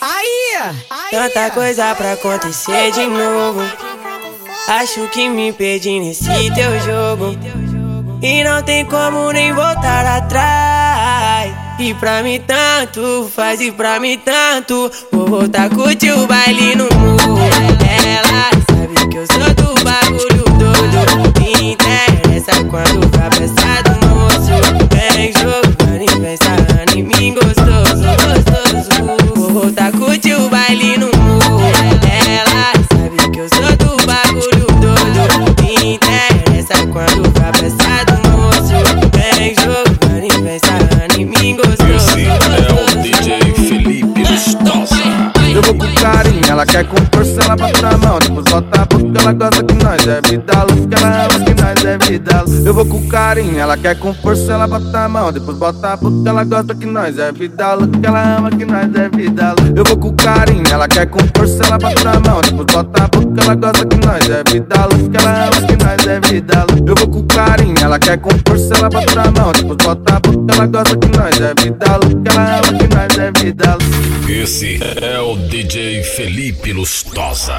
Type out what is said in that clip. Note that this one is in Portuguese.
aí, aí. Tanta coisa pra acontecer de novo. Acho que me perdi nesse teu jogo. E não tem como nem voltar atrás. E pra mim tanto, faz e pra mim tanto. Vou voltar a curtir o baile no quando vai passar do moço. Vem jogando e vem sarrando em mim gostoso. Esse é o DJ Felipe Lustosa. Eu vou com carinho, ela quer com força, ela bota a mão, depois bota a boca, ela gosta que nós é vida louca, que ela ama que nós é vida. Eu vou com carinho, ela quer com força, ela bota a mão, depois bota a boca, ela gosta que nós é vida louca, que ela ama que nós é vida. Eu vou com carinho, ela quer com força, ela bota a mão, depois bota a boca, ela gosta que nós é vida louca, que ela ama ela quer força, ela bota a mão, depois bota a boca, ela gosta que nós é vida louca, ela ama que nós é vida louca. Esse é o DJ Felipe Lustosa.